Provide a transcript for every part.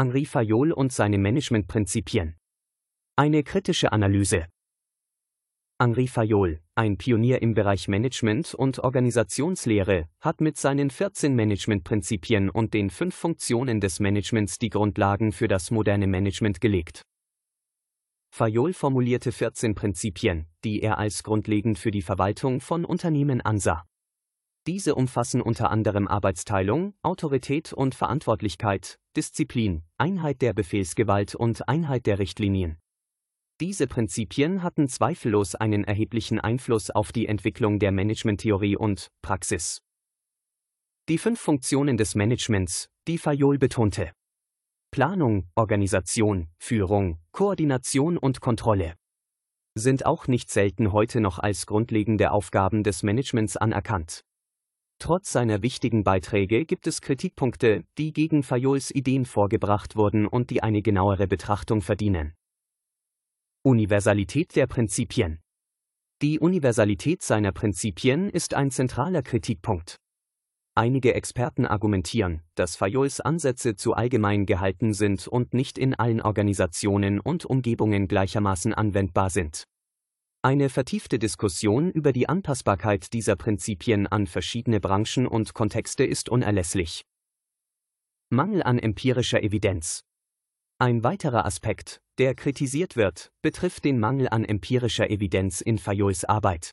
Henri Fayol und seine Managementprinzipien. Eine kritische Analyse. Henri Fayol, ein Pionier im Bereich Management und Organisationslehre, hat mit seinen 14 Managementprinzipien und den fünf Funktionen des Managements die Grundlagen für das moderne Management gelegt. Fayol formulierte 14 Prinzipien, die er als grundlegend für die Verwaltung von Unternehmen ansah. Diese umfassen unter anderem Arbeitsteilung, Autorität und Verantwortlichkeit, Disziplin, Einheit der Befehlsgewalt und Einheit der Richtlinien. Diese Prinzipien hatten zweifellos einen erheblichen Einfluss auf die Entwicklung der Managementtheorie und Praxis. Die fünf Funktionen des Managements, die Fayol betonte. Planung, Organisation, Führung, Koordination und Kontrolle sind auch nicht selten heute noch als grundlegende Aufgaben des Managements anerkannt. Trotz seiner wichtigen Beiträge gibt es Kritikpunkte, die gegen Fayols Ideen vorgebracht wurden und die eine genauere Betrachtung verdienen. Universalität der Prinzipien Die Universalität seiner Prinzipien ist ein zentraler Kritikpunkt. Einige Experten argumentieren, dass Fayols Ansätze zu allgemein gehalten sind und nicht in allen Organisationen und Umgebungen gleichermaßen anwendbar sind. Eine vertiefte Diskussion über die Anpassbarkeit dieser Prinzipien an verschiedene Branchen und Kontexte ist unerlässlich. Mangel an empirischer Evidenz. Ein weiterer Aspekt, der kritisiert wird, betrifft den Mangel an empirischer Evidenz in Fayols Arbeit.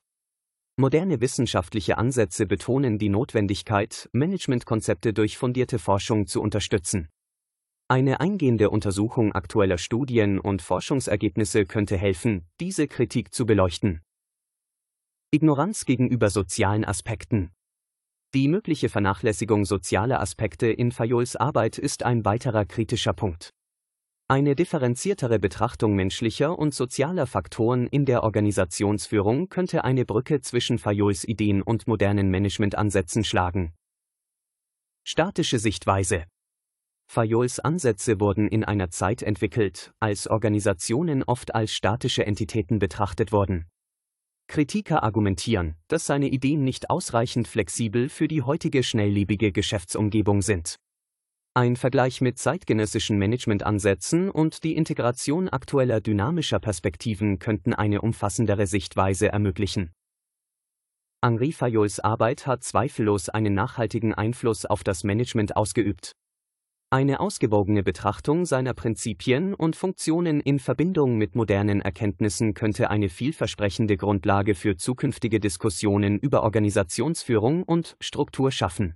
Moderne wissenschaftliche Ansätze betonen die Notwendigkeit, Managementkonzepte durch fundierte Forschung zu unterstützen. Eine eingehende Untersuchung aktueller Studien und Forschungsergebnisse könnte helfen, diese Kritik zu beleuchten. Ignoranz gegenüber sozialen Aspekten. Die mögliche Vernachlässigung sozialer Aspekte in Fayols Arbeit ist ein weiterer kritischer Punkt. Eine differenziertere Betrachtung menschlicher und sozialer Faktoren in der Organisationsführung könnte eine Brücke zwischen Fayols Ideen und modernen Managementansätzen schlagen. Statische Sichtweise Fayols Ansätze wurden in einer Zeit entwickelt, als Organisationen oft als statische Entitäten betrachtet wurden. Kritiker argumentieren, dass seine Ideen nicht ausreichend flexibel für die heutige schnelllebige Geschäftsumgebung sind. Ein Vergleich mit zeitgenössischen Managementansätzen und die Integration aktueller dynamischer Perspektiven könnten eine umfassendere Sichtweise ermöglichen. Henri Fayols Arbeit hat zweifellos einen nachhaltigen Einfluss auf das Management ausgeübt. Eine ausgewogene Betrachtung seiner Prinzipien und Funktionen in Verbindung mit modernen Erkenntnissen könnte eine vielversprechende Grundlage für zukünftige Diskussionen über Organisationsführung und Struktur schaffen